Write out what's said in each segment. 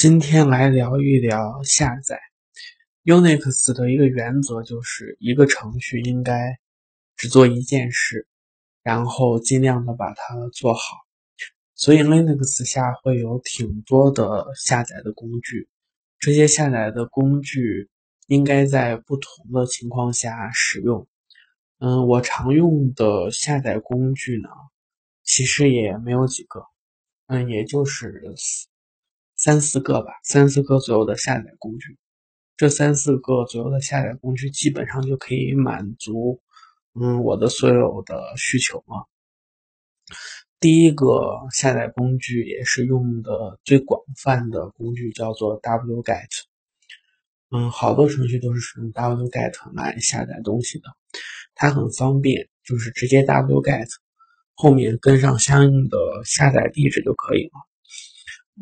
今天来聊一聊下载 Unix 的一个原则，就是一个程序应该只做一件事，然后尽量的把它做好。所以 Linux 下会有挺多的下载的工具，这些下载的工具应该在不同的情况下使用。嗯，我常用的下载工具呢，其实也没有几个，嗯，也就是三四个吧，三四个左右的下载工具，这三四个左右的下载工具基本上就可以满足，嗯，我的所有的需求了。第一个下载工具也是用的最广泛的工具叫做 wget，嗯，好多程序都是使用 wget 来下载东西的，它很方便，就是直接 wget 后面跟上相应的下载地址就可以了。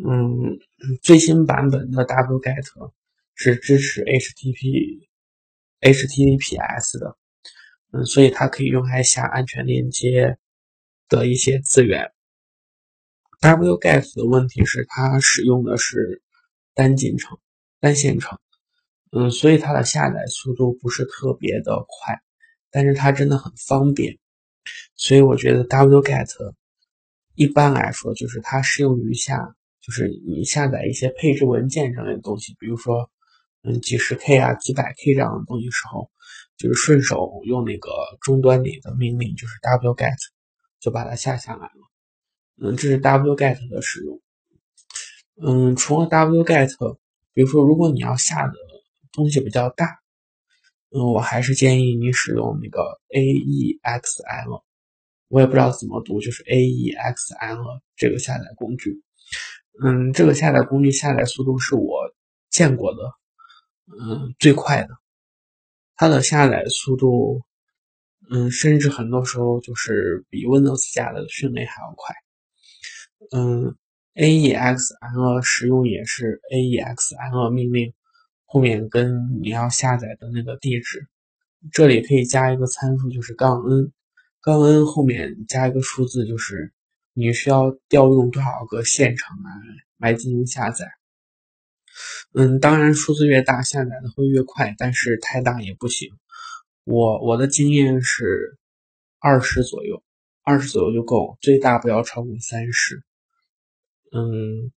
嗯，最新版本的 wget 是支持 HTTP、HTTPS 的，嗯，所以它可以用来下安全链接的一些资源。wget 的问题是它使用的是单进程、单线程，嗯，所以它的下载速度不是特别的快，但是它真的很方便，所以我觉得 wget 一般来说就是它适用于下。就是你下载一些配置文件之类的东西，比如说，嗯，几十 K 啊、几百 K 这样的东西时候，就是顺手用那个终端里的命令，就是 wget，就把它下下来了。嗯，这是 wget 的使用。嗯，除了 wget，比如说如果你要下的东西比较大，嗯，我还是建议你使用那个 AEXL，我也不知道怎么读，就是 AEXL 这个下载工具。嗯，这个下载工具下载速度是我见过的，嗯，最快的。它的下载速度，嗯，甚至很多时候就是比 Windows 下的迅雷还要快。嗯，AEXL 使用也是 AEXL 命令后面跟你要下载的那个地址，这里可以加一个参数，就是杠 n，杠 n 后面加一个数字，就是。你需要调用多少个线程来来进行下载？嗯，当然数字越大，下载的会越快，但是太大也不行。我我的经验是二十左右，二十左右就够，最大不要超过三十。嗯，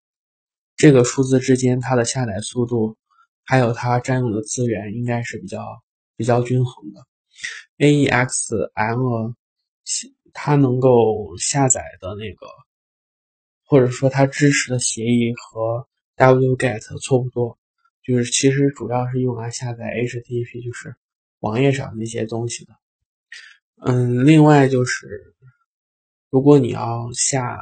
这个数字之间它的下载速度还有它占用的资源应该是比较比较均衡的。AEXL。它能够下载的那个，或者说它支持的协议和 wget 差不多，就是其实主要是用来下载 HTTP，就是网页上那些东西的。嗯，另外就是，如果你要下，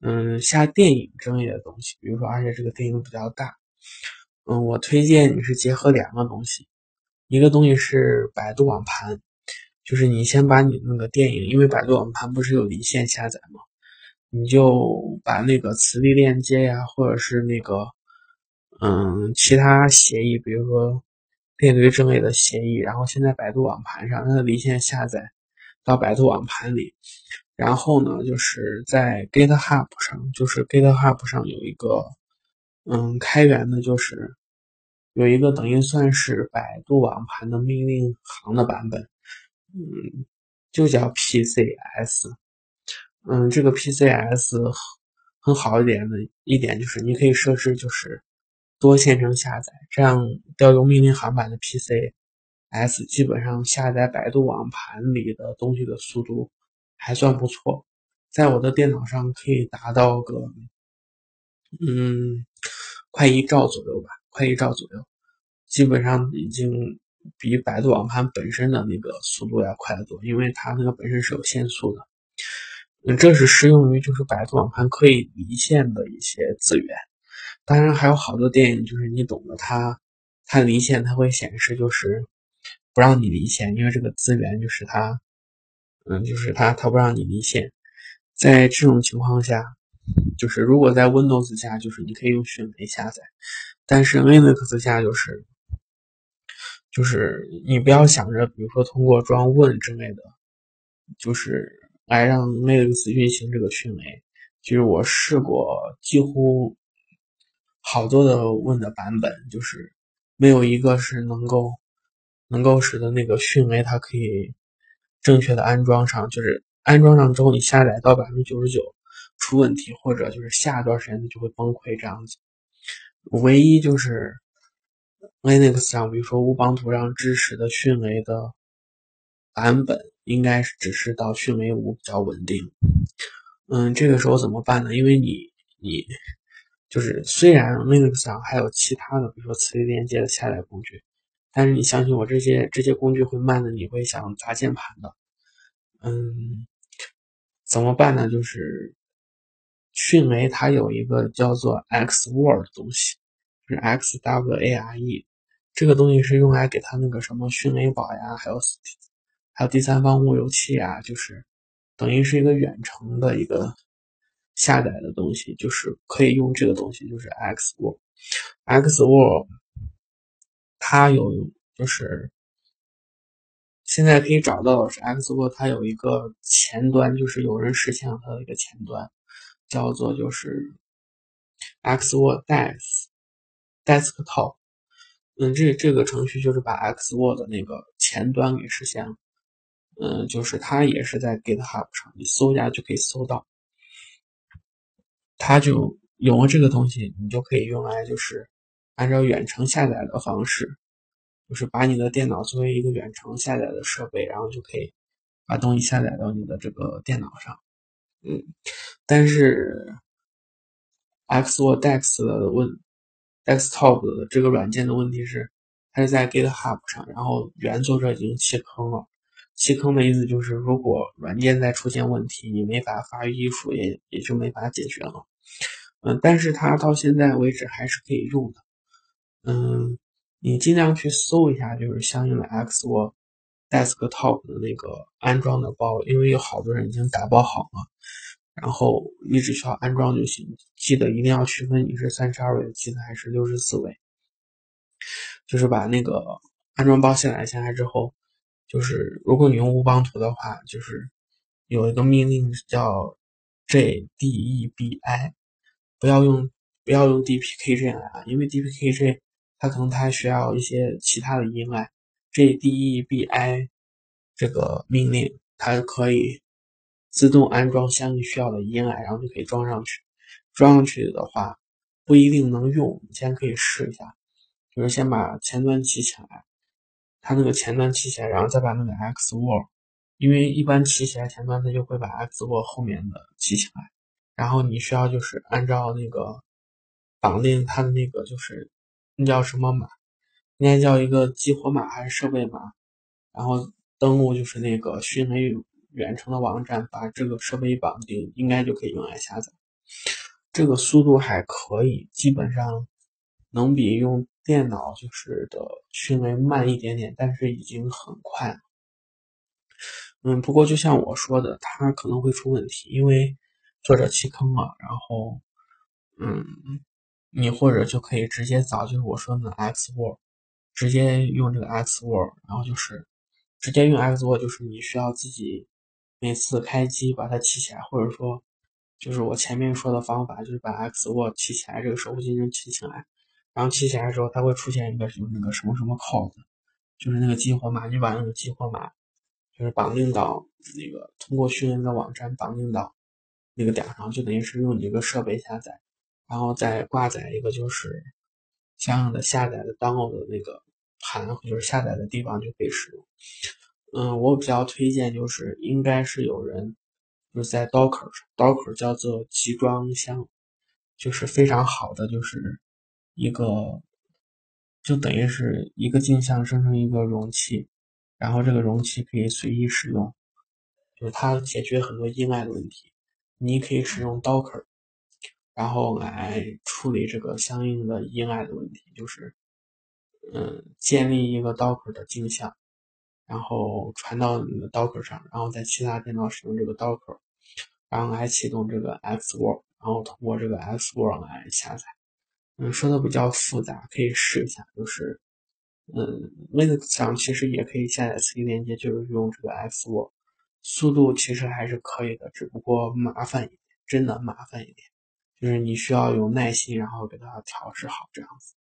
嗯，下电影之类的东西，比如说，而且这个电影比较大，嗯，我推荐你是结合两个东西，一个东西是百度网盘。就是你先把你那个电影，因为百度网盘不是有离线下载吗？你就把那个磁力链接呀，或者是那个嗯其他协议，比如说列队之类的协议，然后先在百度网盘上，它的离线下载到百度网盘里，然后呢，就是在 GitHub 上，就是 GitHub 上有一个嗯开源的，就是有一个等于算是百度网盘的命令行的版本。嗯，就叫 PCS。嗯，这个 PCS 很好一点的一点就是，你可以设置就是多线程下载，这样调用命令行版的 PCS，基本上下载百度网盘里的东西的速度还算不错，在我的电脑上可以达到个嗯快一兆左右吧，快一兆左右，基本上已经。比百度网盘本身的那个速度要快得多，因为它那个本身是有限速的。嗯，这是适用于就是百度网盘可以离线的一些资源。当然还有好多电影，就是你懂的，它它离线它会显示就是不让你离线，因为这个资源就是它，嗯，就是它它不让你离线。在这种情况下，就是如果在 Windows 下，就是你可以用迅雷下载，但是 Linux 下就是。就是你不要想着，比如说通过装 Win 之类的，就是来让 Linux 运行这个迅雷。就是我试过，几乎好多的 Win 的版本，就是没有一个是能够能够使得那个迅雷它可以正确的安装上，就是安装上之后你下载到百分之九十九出问题，或者就是下一段时间它就会崩溃这样子。唯一就是 Linux 上，比如说乌邦图上支持的迅雷的版本，应该只是到迅雷五比较稳定。嗯，这个时候怎么办呢？因为你你。就是虽然 Linux 上还有其他的，比如说磁力连接的下载工具，但是你相信我，这些这些工具会慢的，你会想砸键盘的。嗯，怎么办呢？就是迅雷它有一个叫做 Xware 的东西，就是 Xware，这个东西是用来给它那个什么迅雷宝呀，还有还有第三方路由器啊，就是等于是一个远程的一个。下载的东西就是可以用这个东西，就是 Xword。Xword 它有就是现在可以找到的是 Xword，它有一个前端，就是有人实现了它的一个前端，叫做就是 Xword Desk Desktop。嗯，这这个程序就是把 Xword 那个前端给实现了。嗯，就是它也是在 GitHub 上，你搜一下就可以搜到。它就有了这个东西，你就可以用来就是按照远程下载的方式，就是把你的电脑作为一个远程下载的设备，然后就可以把东西下载到你的这个电脑上。嗯，但是 Xword Dex 的问 Desktop 的这个软件的问题是，它是在 GitHub 上，然后原作者已经弃坑了。弃坑的意思就是，如果软件再出现问题，你没法发育衣服，也也就没法解决了。嗯，但是它到现在为止还是可以用的。嗯，你尽量去搜一下，就是相应的 x o Desktop 的那个安装的包，因为有好多人已经打包好了，然后你只需要安装就行。记得一定要区分你是三十二位的机子还是六十四位。就是把那个安装包下载下来之后，就是如果你用乌邦图的话，就是有一个命令叫 JDEBI。不要用不要用 dpkg 来啊，因为 dpkg 它可能它需要一些其他的依赖。JDEBI 这个命令它可以自动安装相应需要的依赖，然后就可以装上去。装上去的话不一定能用，你先可以试一下，就是先把前端起起来，它那个前端起起来，然后再把那个 Xword，因为一般起起来前端它就会把 Xword 后面的起起来。然后你需要就是按照那个绑定它的那个就是那叫什么码，应该叫一个激活码还是设备码？然后登录就是那个迅雷远程的网站，把这个设备绑定，应该就可以用来下载。这个速度还可以，基本上能比用电脑就是的迅雷慢一点点，但是已经很快了。嗯，不过就像我说的，它可能会出问题，因为。作者弃坑了，然后，嗯，你或者就可以直接找，就是我说的 Xword，直接用这个 Xword，然后就是直接用 Xword，就是你需要自己每次开机把它起起来，或者说就是我前面说的方法，就是把 Xword 起起来，这个守护精神起起来，然后起起来的时候，它会出现一个就是那个什么什么 code，就是那个激活码，你把那个激活码就是绑定到那个通过训练的网站绑定到。那个点上就等于是用你这个设备下载，然后再挂载一个就是相应的下载的 download 的那个盘，就是下载的地方就可以使用。嗯，我比较推荐就是应该是有人就是在 Docker 上，Docker 叫做集装箱，就是非常好的就是一个就等于是一个镜像生成一个容器，然后这个容器可以随意使用，就是它解决很多依赖的问题。你可以使用 Docker，然后来处理这个相应的依赖的问题，就是，嗯，建立一个 Docker 的镜像，然后传到你的 Docker 上，然后在其他电脑使用这个 Docker，然后来启动这个 Xword，然后通过这个 Xword 来下载。嗯，说的比较复杂，可以试一下，就是，嗯，Linux 上其实也可以下载磁力连接，就是用这个 Xword。速度其实还是可以的，只不过麻烦一点，真的麻烦一点。就是你需要有耐心，然后给它调试好这样子。